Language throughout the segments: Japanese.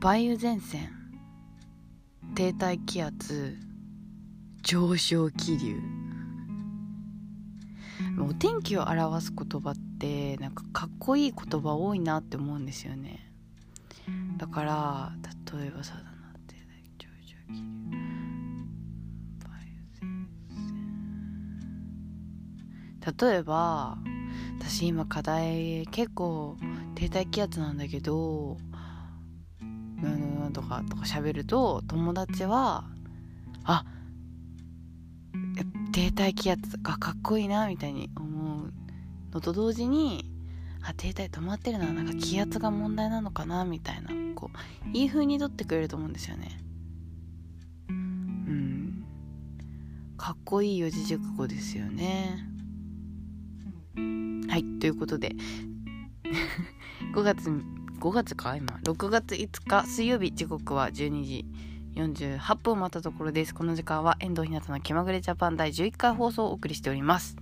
梅雨前線停滞気圧上昇気流。お天気を表す言葉ってなんかかっこいい言葉多いなって思うんですよね。だから例えばさだな停滞上昇気流梅雨前線。例えば私今課題結構停滞気圧なんだけどうん。うん。とかとか喋ると友達はあ停滞気圧がかっこいいなみたいに思うのと同時にあ停滞止まってるのはなん。か気圧が問題なのかなみたいなこういい風に取ってくれると思うん。ですよねうん。かっこいい四字熟語ですよねはいということで5月5月か今。6月5日水曜日時刻は12時48分を待ったところです。この時間は遠藤ひなたの気まぐれジャパン第11回放送をお送りしております。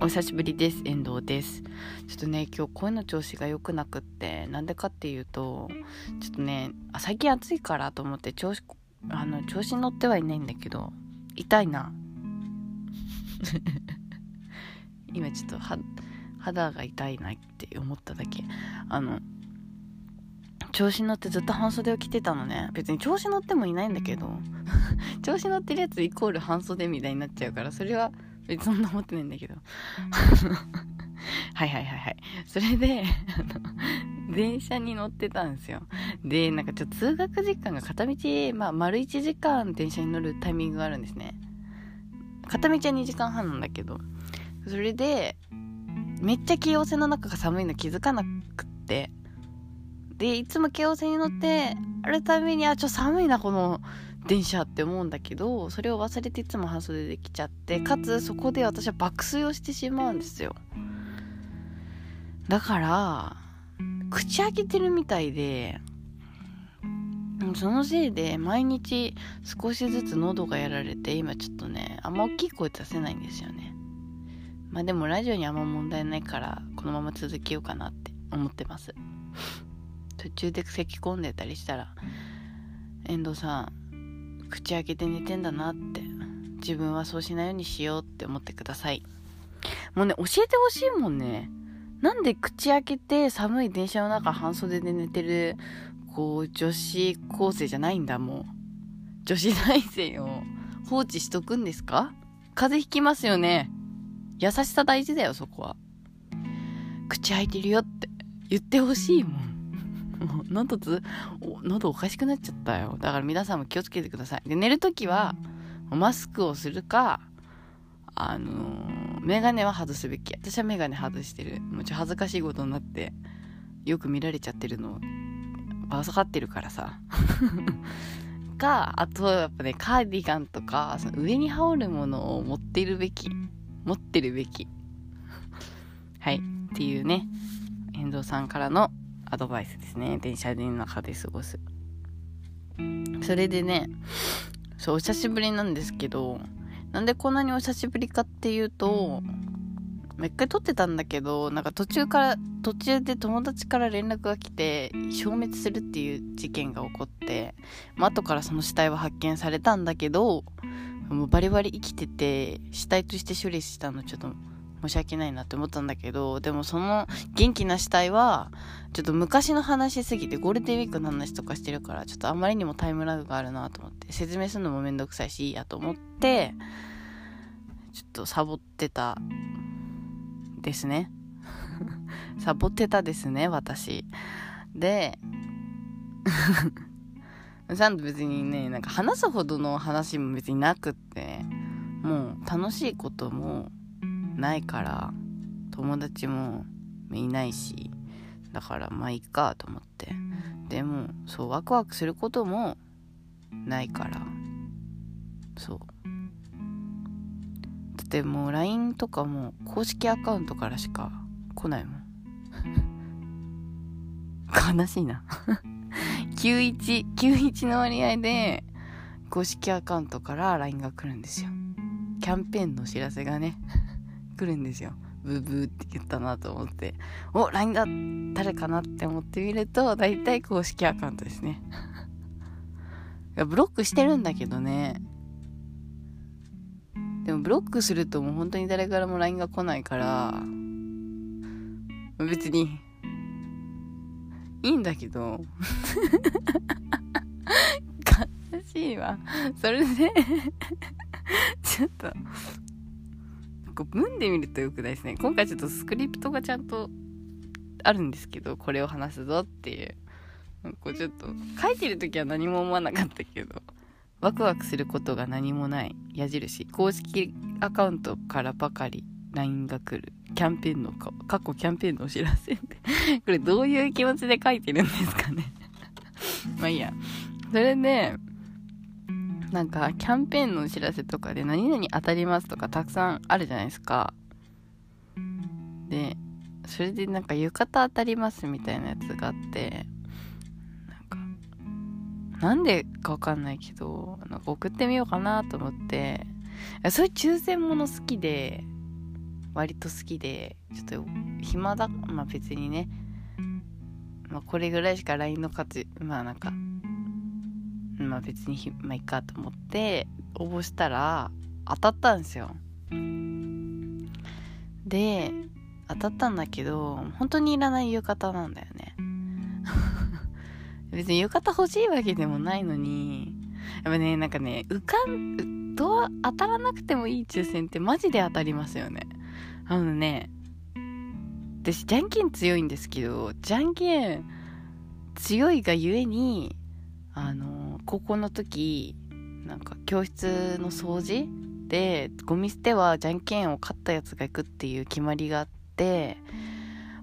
お久しぶりです遠藤です。ちょっとね今日声の調子が良くなくってなんでかっていうとちょっとね最近暑いからと思って調子あの調子に乗ってはいないんだけど痛いな。今ちょっと肌が痛いなって思っただけ。あの調子乗ってずっと半袖を着てたのね。別に調子乗ってもいないんだけど。調子乗ってるやつイコール半袖みたいになっちゃうからそれは別にそんな思ってないんだけど。はいはいはいはい。それで電車に乗ってたんですよ。でなんかちょっと通学時間が片道まあ丸1時間電車に乗るタイミングがあるんですね。片道は2時間半なんだけど。それでめっちゃ京王線の中が寒いの気づかなくって。でいつも京王線に乗ってあるためにあちょっと寒いなこの電車って思うんだけどそれを忘れていつも半袖で来ちゃってかつそこで私は爆睡をしてしまうんですよ。だから口開けてるみたいでそのせいで毎日少しずつ喉がやられて今ちょっとねあんま大きい声出せないんですよね。まあでもラジオにあんま問題ないからこのまま続けようかなって思ってます。途中で咳き込んでたりしたら遠藤さん口開けて寝てんだなって自分はそうしないようにしようって思ってください。もうね教えてほしいもんね。なんで口開けて寒い電車の中半袖で寝てるこう女子高生じゃないんだもう。女子大生を放置しとくんですか？風邪ひきますよね。優しさ大事だよそこは。口開いてるよって言ってほしいもん。喉つ喉おかしくなっちゃったよ。だから皆さんも気をつけてください。で寝るときはマスクをするかあのー、メガネは外すべき。私はメガネ外してる。もうちょ恥ずかしいことになってよく見られちゃってるのバサかってるからさ。かあとやっぱねカーディガンとかその上に羽織るものを持っているべき。持ってるべき。はい。っていうね。遠藤さんからのアドバイスですね。電車の中で過ごす。それでねそうお久しぶりなんですけどなんでこんなにお久しぶりかっていうと一回撮ってたんだけどなんか途中から途中で友達から連絡が来て消滅するっていう事件が起こって、まあ後からその死体は発見されたんだけどもうバリバリ生きてて死体として処理したのちょっと申し訳ないなって思ったんだけどでもその元気な死体はちょっと昔の話すぎてゴールデンウィークの話とかしてるからちょっとあまりにもタイムラグがあるなと思って説明するのもめんどくさいしいいやと思ってちょっとサボってたですね。サボってたですね私。で ちゃんと別にねなんか話すほどの話も別になくってもう楽しいこともないから友達もいないしだからまあいいかと思って。でもそうワクワクすることもないから。そう。だってもう LINE とかも公式アカウントからしか来ないもん。悲しいな。9191の割合で公式アカウントから LINE が来るんですよ。キャンペーンのお知らせがね 来るんですよ。ブーブーって言ったなと思って。お LINE だ誰かなって思ってみると大体公式アカウントですね。いやブロックしてるんだけどね。でもブロックするともう本当に誰からも LINE が来ないから別にいいんだけど。悲しいわ。それでちょっとこう文で見るとよくないですね。今回ちょっとスクリプトがちゃんとあるんですけどこれを話すぞっていう。こうちょっと書いてる時は何も思わなかったけどワクワクすることが何もない矢印。公式アカウントからばかり LINE が来る。キャンペーンの過去キャンペーンのお知らせって。これどういう気持ちで書いてるんですかね。まあいいや。それでなんかキャンペーンのお知らせとかで何々当たりますとかたくさんあるじゃないですか。でそれでなんか浴衣当たりますみたいなやつがあってなんかなんでかわかんないけどなんか送ってみようかなと思って。そういう抽選もの好きで割と好きでちょっと暇だまあ別にねまあこれぐらいしか LINE の価値まあなんかまあ別にまあいいかと思って応募したら当たったんですよ。で当たったんだけど本当にいらない浴衣なんだよね。別に浴衣欲しいわけでもないのにやっぱねなんかね浮かんどう当たらなくてもいい抽選ってマジで当たりますよね。あのね私じゃんけん強いんですけどじゃんけん強いがゆえにあの高校の時なんか教室の掃除でゴミ捨てはじゃんけんを勝ったやつが行くっていう決まりがあって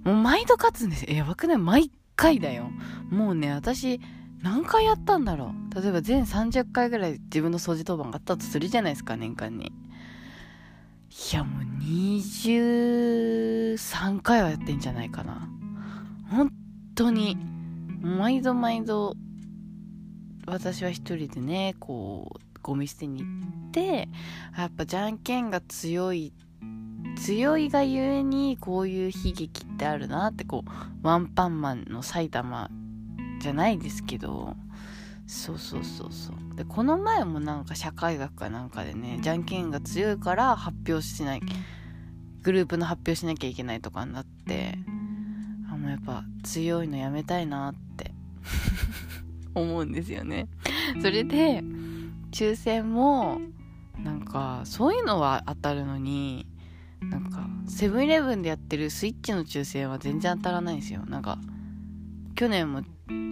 もう毎度勝つんです。よやばくない？毎回だよ。もうね私何回やったんだろう。例えば全30回ぐらい自分の掃除当番があったとするじゃないですか年間に。いやもう23回はやってんじゃないかな。本当に毎度毎度私は一人でねこうゴミ捨てに行ってやっぱじゃんけんが強い強いがゆえにこういう悲劇ってあるなってこうワンパンマンの埼玉じゃないですけど。そうそうそうそう。でこの前もなんか社会学かなんかでねじゃんけんが強いから発表しないグループの発表しなきゃいけないとかになってあもうやっぱ強いのやめたいなって 思うんですよね。それで抽選もなんかそういうのは当たるのになんかセブンイレブンでやってるスイッチの抽選は全然当たらないんですよ。なんか去年も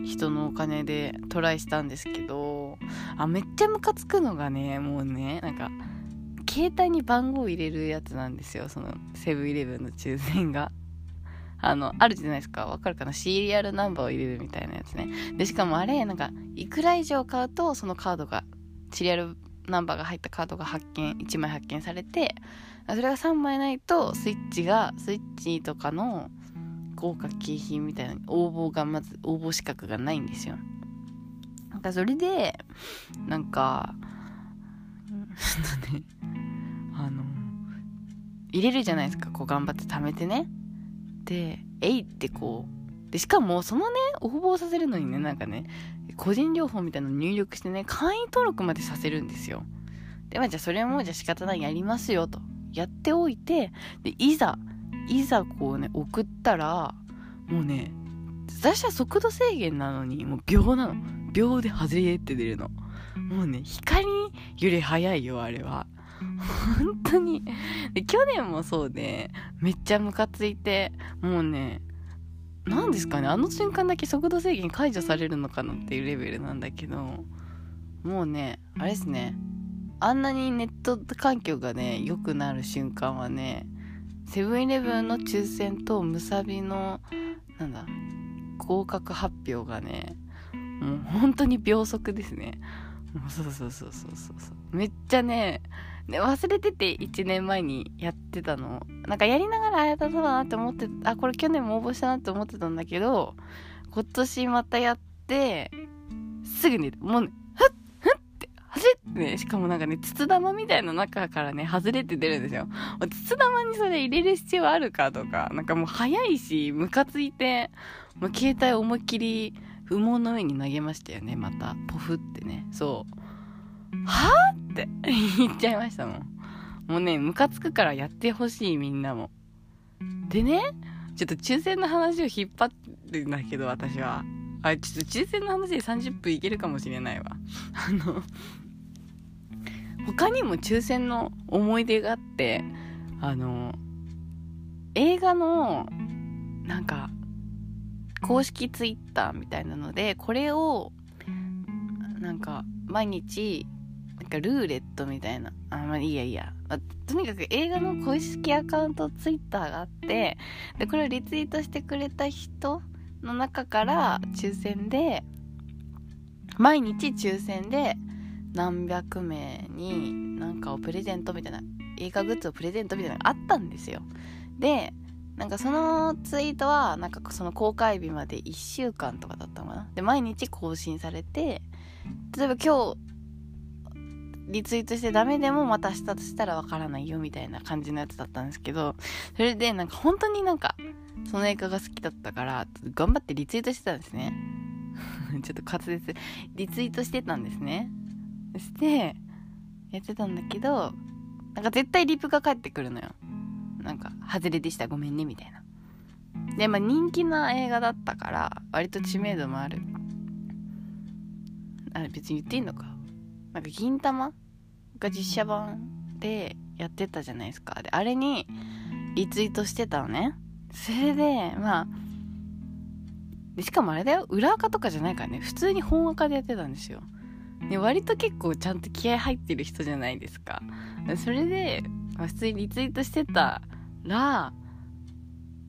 人のお金でトライしたんですけどあめっちゃムカつくのがねもうねなんか携帯に番号入れるやつなんですよ。そのセブンイレブンの抽選が。あのあるじゃないですか。わかるかな？シリアルナンバーを入れるみたいなやつね。でしかもあれなんかいくら以上買うとそのカードがシリアルナンバーが入ったカードが発見1枚発見されてそれが3枚ないとスイッチがスイッチとかの豪華景品みたいな応募がまず応募資格がないんですよ。なんかそれでなんか ちょっとねあの入れるじゃないですか。こう頑張って貯めてね。でえいってこうでしかもそのね応募させるのにねなんかね個人情報みたいなの入力してね会員登録までさせるんですよ。でまあじゃあそれもじゃあ仕方ないやりますよと。やっておいてでいざいざこうね送ったらもうね私は速度制限なのにもう秒なの。秒で外れって出るの。もうね光より速いよあれは。本当に。で去年もそうでめっちゃムカついてもうね何ですかねあの瞬間だけ速度制限解除されるのかなっていうレベルなんだけどもうねあれですね。あんなにネット環境がね良くなる瞬間はねセブンイレブンの抽選とむさびのなんだ合格発表がねもう本当に秒速ですね。もうそうそうそうそうそうそう。めっちゃねね忘れてて1年前にやってたの。なんかやりながらあやったそうだなって思ってあこれ去年も応募したなって思ってたんだけど今年またやってすぐにもうねってね、しかもなんかね、筒玉みたいな中からね、外れて出るんですよ。筒玉にそれ入れる必要あるかとか、なんかもう早いし、ムカついて、もう携帯思いっきり羽毛の上に投げましたよね、また。ポフってね。そう。はぁって言っちゃいましたもん。もうね、ムカつくからやってほしい、みんなも。でね、ちょっと抽選の話を引っ張るんだけど、私は。あ、ちょっと抽選の話で30分いけるかもしれないわ。あの、他にも抽選の思い出があって、あの、映画の、なんか、公式ツイッターみたいなので、これを、なんか、毎日、なんかルーレットみたいな。あ、まあいいやいいや。とにかく映画の公式アカウントツイッターがあって、で、これをリツイートしてくれた人の中から抽選で、毎日抽選で何百名になんかをプレゼントみたいな、映画グッズをプレゼントみたいなのがあったんですよ。で、なんかそのツイートは、なんかその公開日まで1週間とかだったのかな。で、毎日更新されて、例えば今日、リツイートしてダメでもまたしたとしたらわからないよみたいな感じのやつだったんですけど、それでなんか本当になんか、その映画が好きだったから、頑張ってリツイートしてたんですね。ちょっと滑舌。リツイートしてたんですね。して、やってたんだけど、なんか絶対リプが返ってくるのよ。なんか、外れでした、ごめんね、みたいな。で、まあ人気な映画だったから、割と知名度もある。あれ別に言っていいのか。なんか、銀玉が実写版でやってたじゃないですか。で、あれにリツイートしてたのね。それで、まあ、でしかもあれだよ、裏垢とかじゃないからね、普通に本垢でやってたんですよ。で、割と結構ちゃんと気合入ってる人じゃないですか。それで、ま、普通にリツイートしてたら、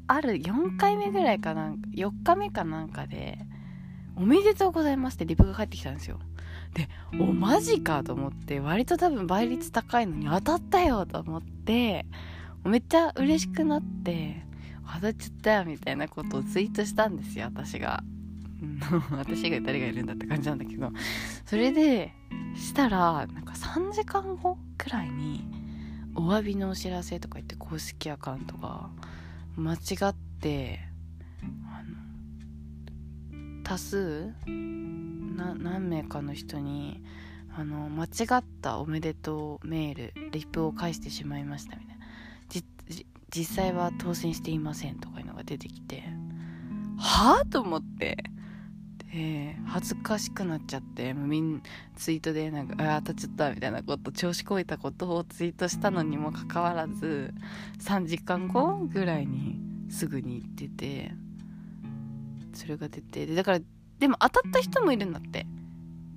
ある4回目ぐらいかなんか、4日目かなんかで、おめでとうございますってリプが返ってきたんですよ。で、お、マジかと思って、割と多分倍率高いのに当たったよと思って、めっちゃ嬉しくなって、当たっちゃったよみたいなことをツイートしたんですよ、私が。私が誰がいるんだって感じなんだけど。それで、したら、なんか3時間後くらいに、お詫びのお知らせとか言って公式アカウントが間違って、多数何名かの人にあの間違ったおめでとうメールリプを返してしまいましたみたいな。実際は当選していませんとかいうのが出てきて。はあと思って。で恥ずかしくなっちゃってみんツイートでなんか「あ当たっちゃった」みたいなこと調子こいたことをツイートしたのにもかかわらず3時間後ぐらいにすぐに行っててそれが出てでだからでも当たった人もいるんだって。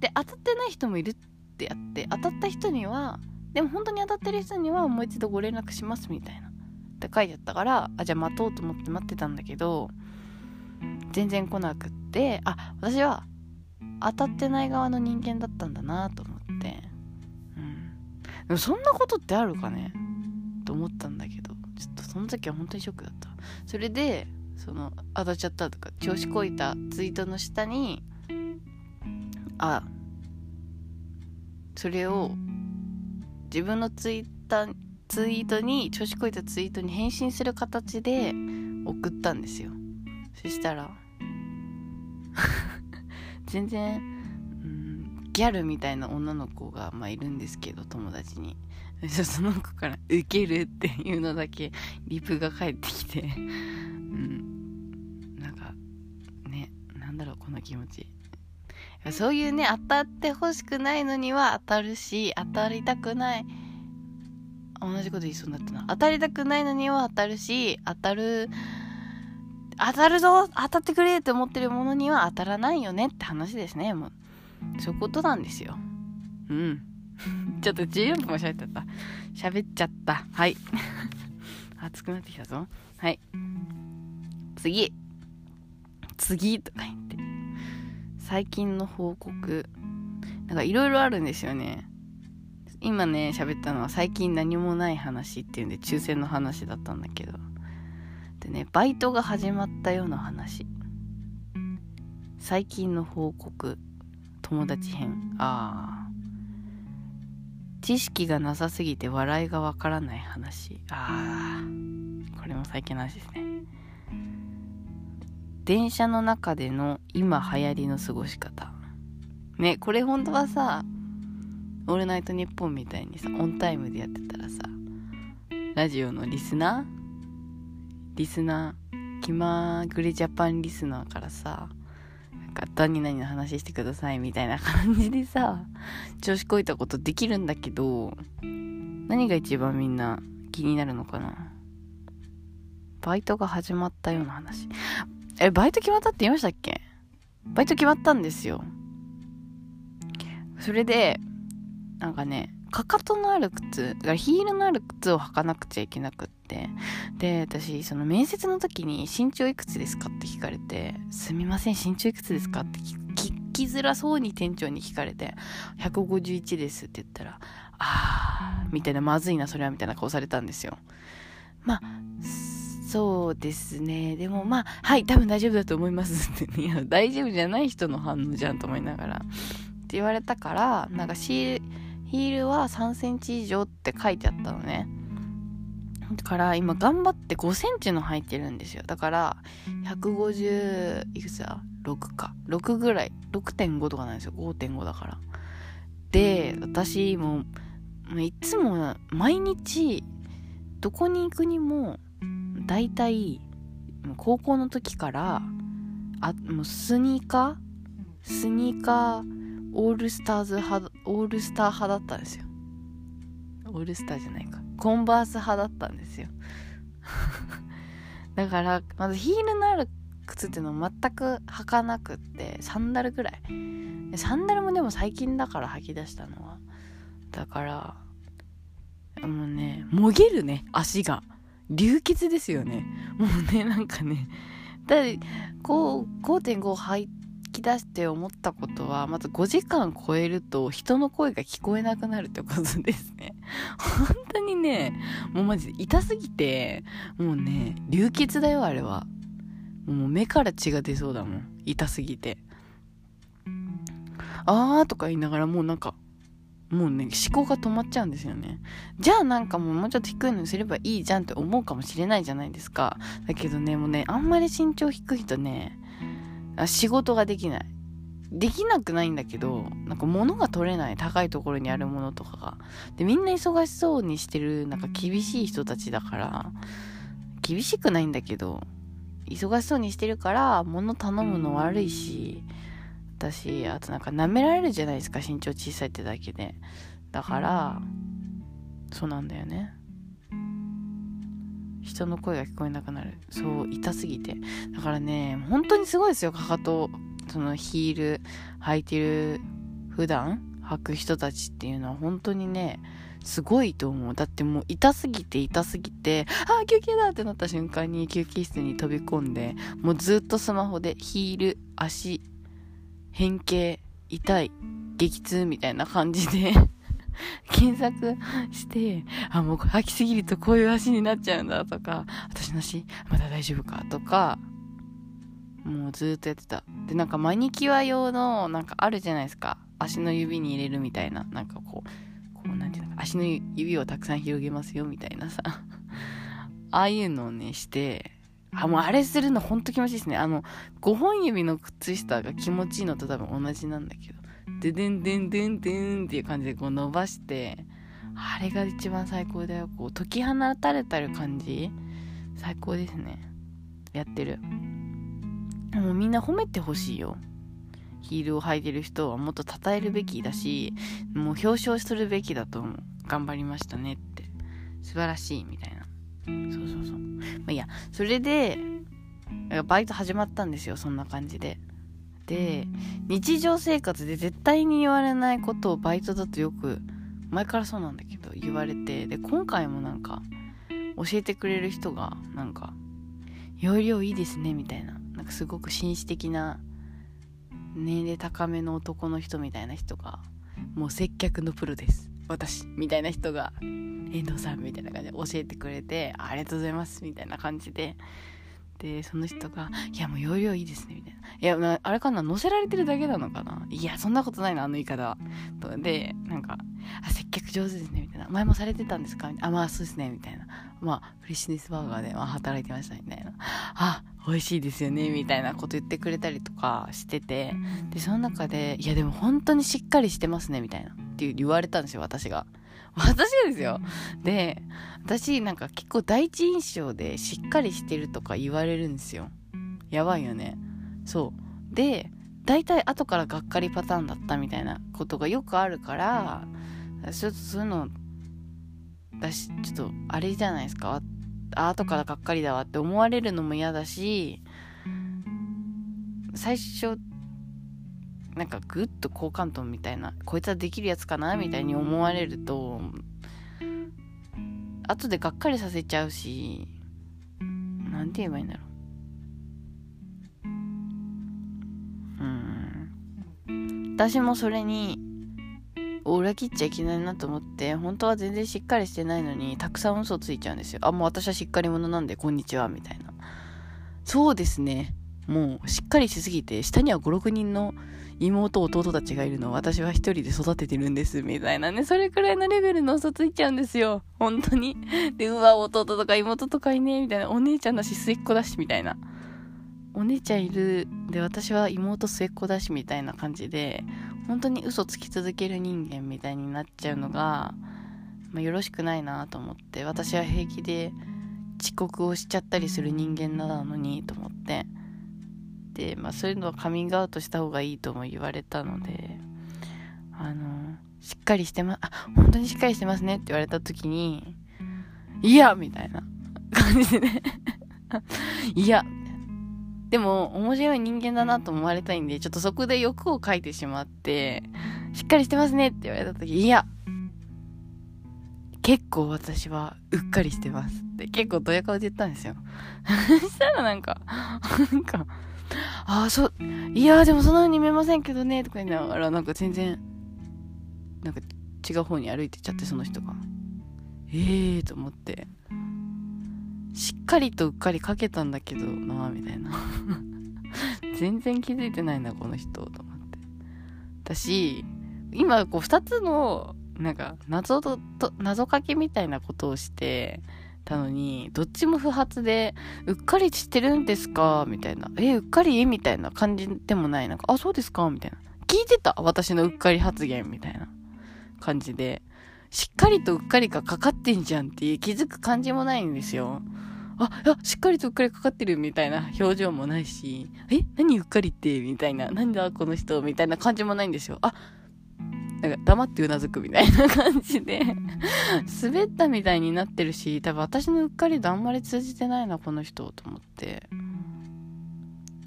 で当たってない人もいるってやって当たった人にはでも本当に当たってる人にはもう一度ご連絡しますみたいな。って書いてあったからあじゃあ待とうと思って待ってたんだけど全然来なくってあ私は当たってない側の人間だったんだなと思って。うん。でもそんなことってあるかね？と思ったんだけど。ちょっとその時は本当にショックだった。それでその当たっちゃったとか調子こいたツイートの下にあそれを自分のツイッターツイートに調子こいたツイートに返信する形で送ったんですよ。そしたら。全然、うん、ギャルみたいな女の子が、まあ、いるんですけど友達に。その子から「ウケる」っていうのだけリプが返ってきて。うん。かね、なんだろうこの気持ち。そういうね当たってほしくないのには当たるし当たりたくない。同じこと言いそうになったな。当たりたくないのには当たるし当たる当たるぞ当たってくれって思ってるものには当たらないよねって話ですねもう。そういうことなんですよ。うん。ちょっと14分も喋っちゃった。喋っちゃった。はい。熱くなってきたぞ。はい。次。次とか言って。最近の報告。なんかいろいろあるんですよね。今ね喋ったのは最近何もない話っていうんで抽選の話だったんだけど。ねバイトが始まったような話。最近の報告友達編。ああ知識がなさすぎて笑いがわからない話。あー。これも最近の話ですね。電車の中での今流行りの過ごし方。ねこれ本当はさ「オールナイトニッポン」みたいにさオンタイムでやってたらさラジオのリスナーリスナー気まぐれジャパンリスナーからさなんか何々の話してくださいみたいな感じでさ調子こいたことできるんだけど何が一番みんな気になるのかな？バイトが始まったような話。えバイト決まったって言いましたっけ？バイト決まったんですよ。それでなんかねかかとのある靴だからヒールのある靴を履かなくちゃいけなくって。で私その面接の時に身長いくつですか？って聞かれてすみません身長いくつですか？って聞きづらそうに店長に聞かれて151ですって言ったらあーみたいなまずいなそれはみたいな顔されたんですよ。まあそうですね。でもまあはい多分大丈夫だと思いますって、ね、いや大丈夫じゃない人の反応じゃんと思いながら。って言われたからなんかシーヒールは3センチ以上って書いてあったのね。だから今頑張って5センチの履いてるんですよ。だから150いくつだ？6か。6ぐらい。6.5とかなんですよ。5.5だから。で私もういつも毎日どこに行くにも大体高校の時からあもうスニーカー？スニーカーオールスターズ派オールスター派だったんですよ。オールスターじゃないか。コンバース派だったんですよ。だからまずヒールのある靴っていうのを全く履かなくってサンダルぐらい。サンダルもでも最近だから履き出したのは。だからもうねもげるね足が。流血ですよね。もうねなんかね。だこう5.5履いき出して思ったことはまず5時間超えると人の声が聞こえなくなるってことですね。本当にねもうマジで痛すぎてもうね流血だよあれは。もう目から血が出そうだもん。痛すぎて。あーとか言いながらもうなんかもうね思考が止まっちゃうんですよね。じゃあなんかもうもうちょっと低いのにすればいいじゃんって思うかもしれないじゃないですか。だけどねもうねあんまり身長低いとね仕事ができない。できなくないんだけど、なんか物が取れない。高いところにあるものとかが。で、みんな忙しそうにしてる、なんか厳しい人たちだから、厳しくないんだけど、忙しそうにしてるから、物頼むの悪いし、私、あとなんか舐められるじゃないですか、身長小さいってだけで。だから、そうなんだよね。人の声が聞こえなくなる。そう痛すぎて。だからね本当にすごいですよ。かかとそのヒール履いてる普段履く人たちっていうのは本当にねすごいと思う。だってもう痛すぎて痛すぎてああ休憩だってなった瞬間に休憩室に飛び込んでもうずっとスマホでヒール足変形痛い激痛みたいな感じで検索して、あ、もう履きすぎるとこういう足になっちゃうんだとか、私の足まだ大丈夫かとか、もうずっとやってた。で、なんかマニキュア用の、なんかあるじゃないですか。足の指に入れるみたいな。なんかこう、こうなんていうの足の指をたくさん広げますよみたいなさ。ああいうのをね、して、あ、もうあれするのほんと気持ちいいですね。あの、5本指の靴下が気持ちいいのと多分同じなんだけど。ででんでんでんでんっていう感じでこう伸ばしてあれが一番最高だよ。こう解き放たれたる感じ？最高ですね。やってる。もうみんな褒めてほしいよ。ヒールを履いてる人はもっと称えるべきだしもう表彰するべきだと思う。頑張りましたねって。素晴らしいみたいな。そうそうそう。まあいいや。それでバイト始まったんですよ。そんな感じで。で日常生活で絶対に言われないことをバイトだとよく前からそうなんだけど言われてで今回もなんか教えてくれる人がなんか「容量いいですね」みたいななんかすごく紳士的な年齢高めの男の人みたいな人がもう接客のプロです。私みたいな人が遠藤さんみたいな感じで教えてくれてありがとうございますみたいな感じででその人が「いやもう容量いいですね」みたいな「いやあれかな乗せられてるだけなのかないやそんなことないなあの言い方は」とでなんか「あ接客上手ですね」みたいな「前もされてたんですか?」みたいな「あまあそうですね」みたいな「まあフレッシュネスバーガーで、まあ、働いてました」みたいな「あ美味しいですよね」みたいなこと言ってくれたりとかしてて。でその中で「いやでも本当にしっかりしてますね」みたいな。って言われたんですよ私が。私がですよ。で、私なんか結構第一印象でしっかりしてるとか言われるんですよ。やばいよね。そう。で、大体後からがっかりパターンだったみたいなことがよくあるから、ちょっとそういうの、だし、ちょっとあれじゃないですか。後からがっかりだわって思われるのも嫌だし、最初なんかグッと好感度みたいなこいつはできるやつかなみたいに思われると後でがっかりさせちゃうし何て言えばいいんだろう。うん。私もそれに裏切っちゃいけないなと思って本当は全然しっかりしてないのにたくさん嘘ついちゃうんですよ。あもう私はしっかり者なんでこんにちはみたいな。そうですね。もうしっかりしすぎて下には56人の妹弟たちがいるのを私は一人で育ててるんですみたいなねそれくらいのレベルの嘘ついちゃうんですよ。本当に。でうわ弟とか妹とかいねみたいなお姉ちゃんだし末っ子だしみたいな。お姉ちゃんいる。で私は妹末っ子だしみたいな感じで本当に嘘つき続ける人間みたいになっちゃうのが、まあ、よろしくないなと思って。私は平気で遅刻をしちゃったりする人間なのにと思って。で、まあ、そういうのはカミングアウトした方がいいとも言われたのであのしっかりしてまあ本当にしっかりしてますねって言われた時にいやみたいな 感じでね。いや。でも面白い人間だなと思われたいんでちょっとそこで欲をかいてしまってしっかりしてますねって言われた時いや。結構私はうっかりしてますって結構ドヤ顔で言ったんですよ。そしたらなんかなんかああ、そう、いやでもそんな風に見えませんけどね、とか言いながら、なんか全然、なんか違う方に歩いてっちゃって、その人が。ええー、と思って。しっかりとうっかりかけたんだけどなみたいな 全然気づいてないなこの人と思って私今こう2つのなんか謎と謎かけみたいなことをしてたのに、どっちも不発で、うっかりしてるんですか？みたいな。え、うっかり？みたいな感じでもない。なんか、あ、そうですか？みたいな。聞いてた私のうっかり発言みたいな感じで。しっかりとうっかりがかかってんじゃんっていう気づく感じもないんですよ。あ、あ、しっかりとうっかりかかってるみたいな表情もないし、え？何うっかりって？みたいな、なんだこの人？みたいな感じもないんですよ。あ、なんか黙ってうなずくみたいな感じで滑ったみたいになってるし、多分私のうっかりとあんまり通じてないな、この人、と思って。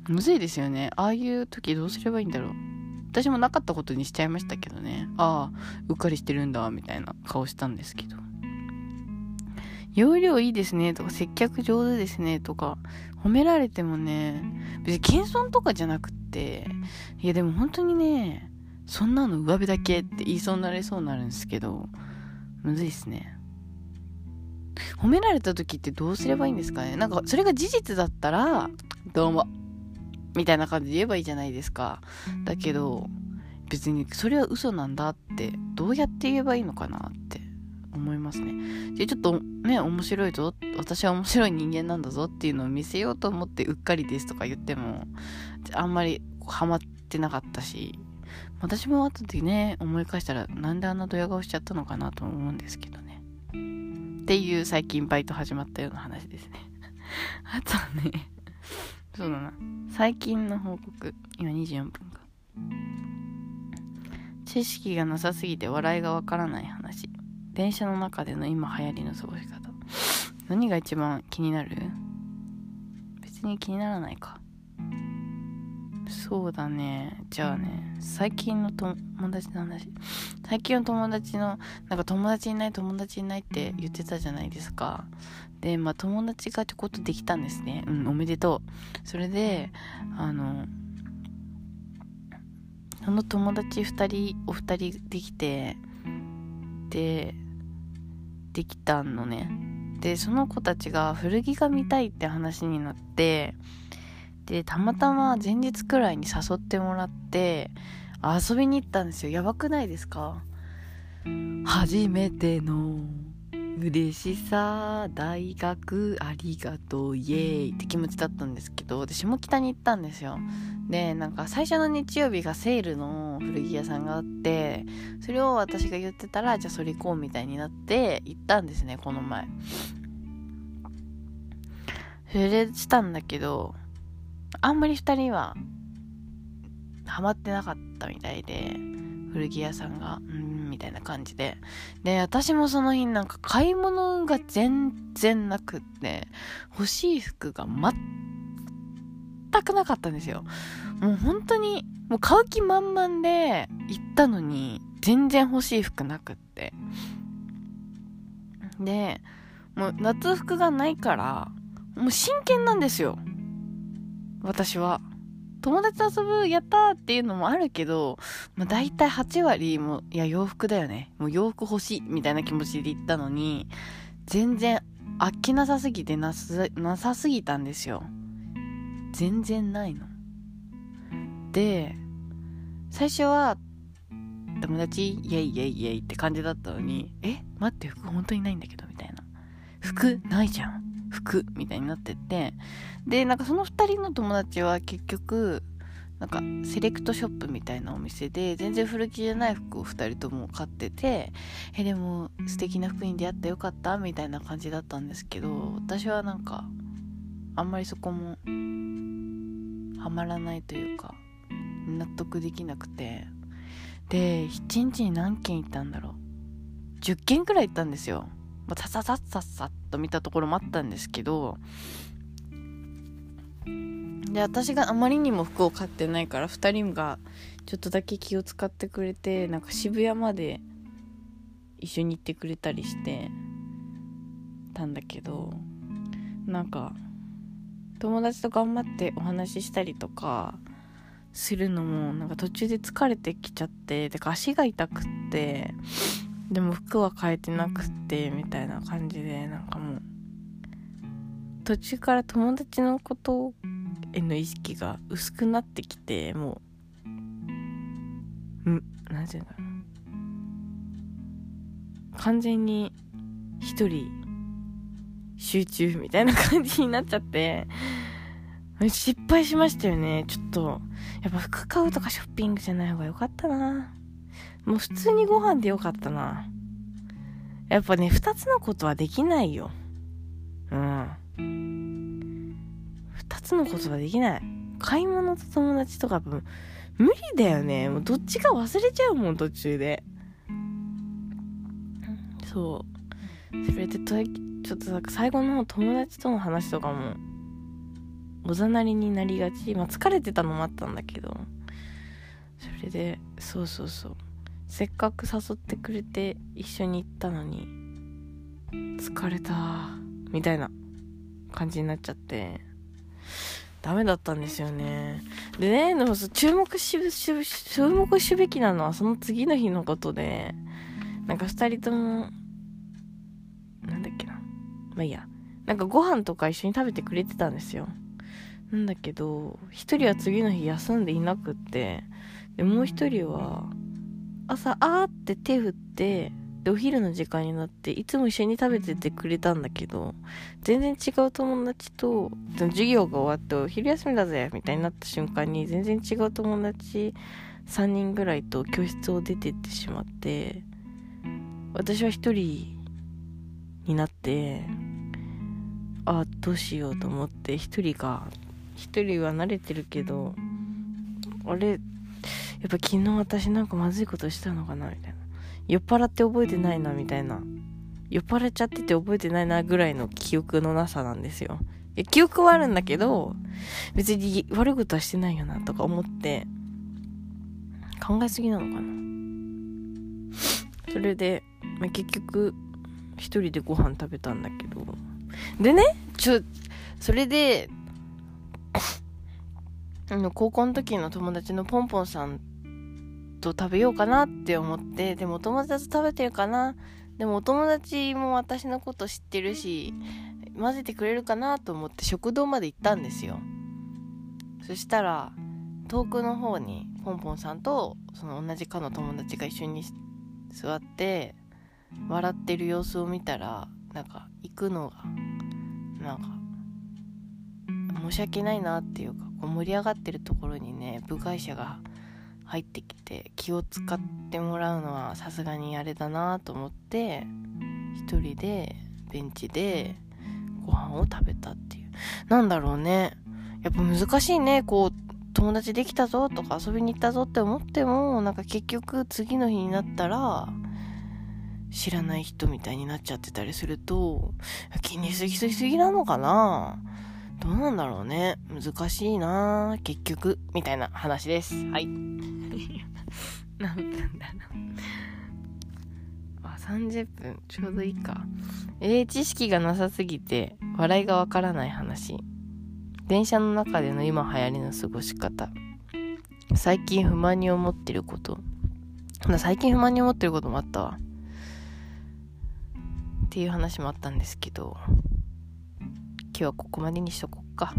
むずいですよね。ああいう時どうすればいいんだろう。私もなかったことにしちゃいましたけどね。ああ、うっかりしてるんだ、みたいな顔したんですけど。容量いいですね、とか、接客上手ですね、とか、褒められてもね、別に謙遜とかじゃなくって、いやでも本当にね、そんなの上辺だけって言いそうになれそうになるんですけど、むずいっすね。褒められた時ってどうすればいいんですかね？なんか、それが事実だったら、どうも、みたいな感じで言えばいいじゃないですか。だけど、別にそれは嘘なんだって、どうやって言えばいいのかなって思いますね。で、ちょっとね、面白いぞ、私は面白い人間なんだぞっていうのを見せようと思ってうっかりですとか言っても、あんまりハマってなかったし、私も後でね、思い返したら、なんであんなドヤ顔しちゃったのかなと思うんですけどね。っていう最近バイト始まったような話ですね。あとはね、そうだな。最近の報告。今24分か。知識がなさすぎて笑いがわからない話。電車の中での今流行りの過ごし方。何が一番気になる？別に気にならないか。そうだね。じゃあね、最近の友達の話。最近の友達の、なんか友達いない友達いないって言ってたじゃないですか。で、まあ友達がちょこっとできたんですね。うん、おめでとう。それで、あの、その友達2人、お二人できて、で、できたのね。でその子たちが古着が見たいって話になってでたまたま前日くらいに誘ってもらって遊びに行ったんですよ。やばくないですか？初めての。嬉しさ大学ありがとうイエーイ。って気持ちだったんですけどで下北に行ったんですよ。でなんか最初の日曜日がセールの古着屋さんがあってそれを私が言ってたらじゃあそれ行こうみたいになって行ったんですねこの前。それでしたんだけどあんまり2人はハマってなかったみたいで古着屋さんがうんみたいな感じで。で私もその日なんか買い物が全然なくって欲しい服が全くなかったんですよ。もう本当にもう買う気満々で行ったのに全然欲しい服なくって。でもう夏服がないからもう真剣なんですよ。私は。友達と遊ぶやったーっていうのもあるけど、まあ、大体8割もいや洋服だよね。もう洋服欲しいみたいな気持ちで行ったのに全然飽きなさすぎてななさすぎたんですよ。全然ないの。で最初は友達イェイイェイイェイって感じだったのにえ待って服本当にないんだけどみたいな。服ないじゃん。服みたいになっててでなんかその2人の友達は結局なんかセレクトショップみたいなお店で全然古着じゃない服を2人とも買っててえでも素敵な服に出会ってよかったみたいな感じだったんですけど私はなんかあんまりそこもハマらないというか納得できなくて。で1日に何件行ったんだろう？10件くらい行ったんですよ。まあ、さささささっと見たところもあったんですけどで私があまりにも服を買ってないから2人がちょっとだけ気を使ってくれてなんか渋谷まで一緒に行ってくれたりしてたんだけどなんか友達と頑張ってお話ししたりとかするのもなんか途中で疲れてきちゃってか足が痛くってでも服は変えてなくてみたいな感じでなんかもう途中から友達のことへの意識が薄くなってきてもう何て言うんだろう。完全に一人集中みたいな感じになっちゃって 失敗しましたよね。ちょっとやっぱ服買うとかショッピングじゃない方が良かったな。もう普通にご飯でよかったな。やっぱね、二つのことはできないよ。うん。二つのことはできない。買い物と友達とか無理だよね。もうどっちか忘れちゃうもん、途中で。そう。それで、ちょっとなんか最後の友達との話とかも、おざなりになりがち。まあ疲れてたのもあったんだけど、それで、そうそうそう。せっかく誘ってくれて一緒に行ったのに疲れたみたいな感じになっちゃってダメだったんですよね。でねでも注目し注目すべきなのはその次の日のことでなんか2人ともなんだっけな。まあいいや。なんかご飯とか一緒に食べてくれてたんですよ。なんだけど1人は次の日休んでいなくってでもう1人は朝あーって手振ってでお昼の時間になっていつも一緒に食べててくれたんだけど全然違う友達と授業が終わってお昼休みだぜみたいになった瞬間に全然違う友達3人ぐらいと教室を出てってしまって私は一人になってあどうしようと思って一人が一人は慣れてるけどあれやっぱ昨日私なんかまずいことしたのかなみたいな。酔っ払って覚えてないなみたいな。酔っ払っちゃってて覚えてないなぐらいの記憶のなさなんですよ。いや記憶はあるんだけど別に悪いことはしてないよなとか思って考えすぎなのかな。それで、まあ、結局一人でご飯食べたんだけど。でねちょそれであの高校の時の友達のポンポンさんと食べようかなって思ってでもお友達と食べてるかな？でもお友達も私のこと知ってるし混ぜてくれるかなと思って食堂まで行ったんですよ。そしたら遠くの方にポンポンさんとその同じ科の友達が一緒に座って笑ってる様子を見たらなんか行くのがなんか申し訳ないなっていうかこう盛り上がってるところにね部外者が入ってきて気を使ってもらうのはさすがにあれだなと思って一人でベンチでご飯を食べたっていう。なんだろうね。やっぱ難しいね。こう友達できたぞとか遊びに行ったぞって思ってもなんか結局次の日になったら知らない人みたいになっちゃってたりすると気にしすぎすぎなのかな。どうなんだろうね。難しいな。結局。みたいな話です。はい。何分だろう。あ30分ちょうどいいか。えー、知識がなさすぎて笑いがわからない話。電車の中での今流行りの過ごし方。最近不満に思ってること。最近不満に思ってることもあったわ。っていう話もあったんですけど今日はここまでにしとこっか。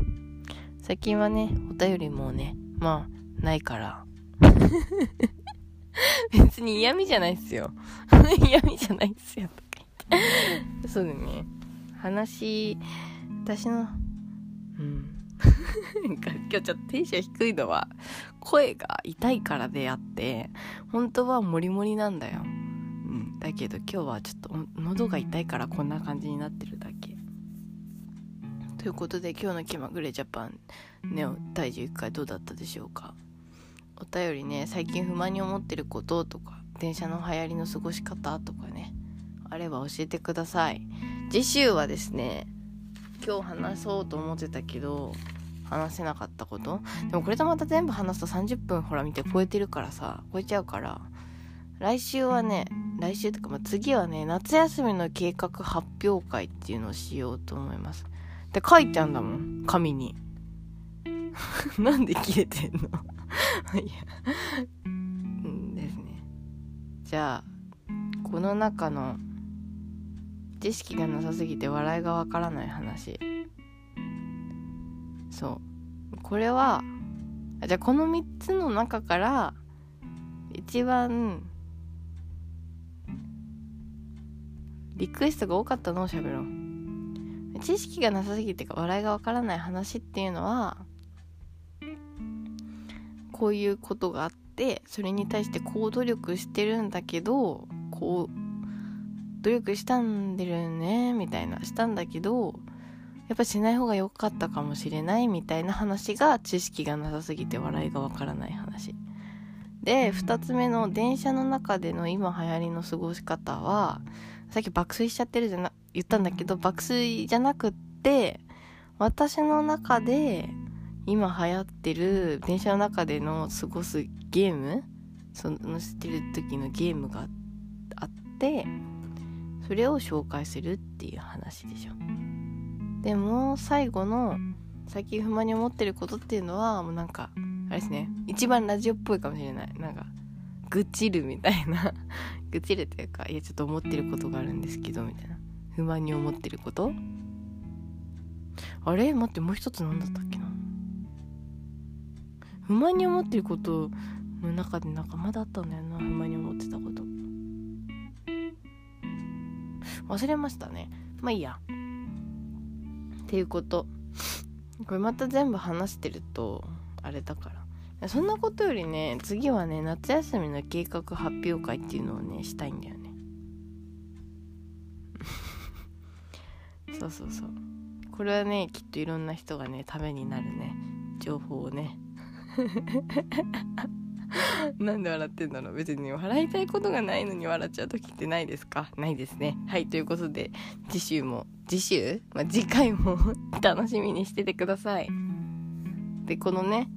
最近はねお便りもねまあないから。別に嫌味じゃないっすよ。嫌味じゃないっすよとか言って。そうだね。話私のうん。今日ちょっとテンション低いのは声が痛いからであって本当はモリモリなんだよ、うん、だけど今日はちょっと喉が痛いからこんな感じになってるだけということで今日の気まぐれジャパンネオ第11回どうだったでしょうか？お便りね最近不満に思ってることとか電車の流行りの過ごし方とかねあれば教えてください。次週はですね今日話そうと思ってたけど話せなかったこと。でもこれとまた全部話すと30分ほら見て超えてるからさ超えちゃうから来週はね来週とか、まあ、次はね夏休みの計画発表会っていうのをしようと思います。で書いてあんだもん紙に。なんで切れてんの？いや。うんですね。じゃあこの中の知識がなさすぎて笑いがわからない話。そう。これはじゃあこの3つの中から一番リクエストが多かったのを喋ろう。知識がなさすぎてか笑いがわからない話っていうのはこういうことがあってそれに対してこう努力してるんだけどこう努力したんでるねみたいなしたんだけどやっぱしない方が良かったかもしれないみたいな話が知識がなさすぎて笑いがわからない話。で2つ目の電車の中での今流行りの過ごし方はさっき爆睡しちゃってるじゃな言ったんだけど爆睡じゃなくって私の中で今流行ってる電車の中での過ごすゲームそのしてる時のゲームがあってそれを紹介するっていう話でしょ。でも最後の最近不満に思ってることっていうのはもうなんかあれですね一番ラジオっぽいかもしれない。なんか愚痴るみたいな。愚痴るっていうかいやちょっと思ってることがあるんですけどみたいな。不満に思ってること？あれ？待ってもう一つ何だったっけな？不満に思ってることの中でなんかまだあったんだよな。不満に思ってたこと。忘れましたね。まあいいや。っていうこと。これまた全部話してるとあれだから。そんなことよりね次はね夏休みの計画発表会っていうのをねしたいんだよね。そうそうそう。これはねきっといろんな人がねためになるね。情報をね。なんで笑ってんだろう。別に笑いたいことがないのに笑っちゃう時ってないですか？ないですね。はいということで次週も次週、まあ、次回も 楽しみにしててください。でこのね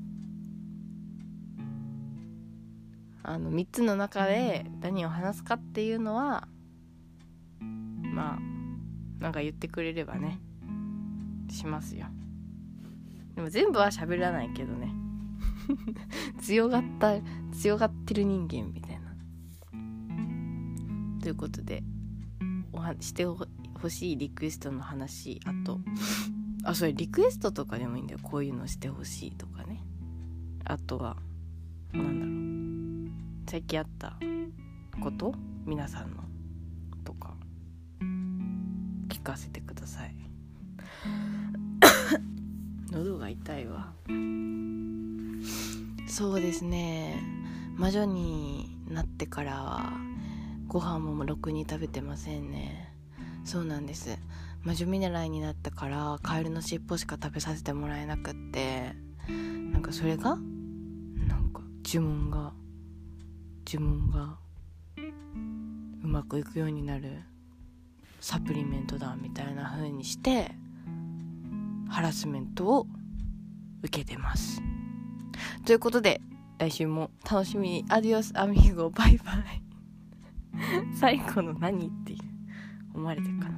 あの3つの中で何を話すかっていうのはまあなんか言ってくれればねしますよ。でも全部は喋らないけどね。強がった強がってる人間みたいな。ということでおはしてほしいリクエストの話あとあそれリクエストとかでもいいんだよ。こういうのしてほしいとかね。あとはなんだろう。最近あったこと？皆さんの。かせてください。喉が痛いわ。そうですね。魔女になってからはご飯もろくに食べてませんね。そうなんです。魔女見習いになったからカエルの尻尾しか食べさせてもらえなくって。なんかそれがなんか呪文が呪文がうまくいくようになるサプリメントだみたいな風にしてハラスメントを受けてます。ということで来週も楽しみにアディオスアミーゴバイバイ。最後の何って思われてるかな。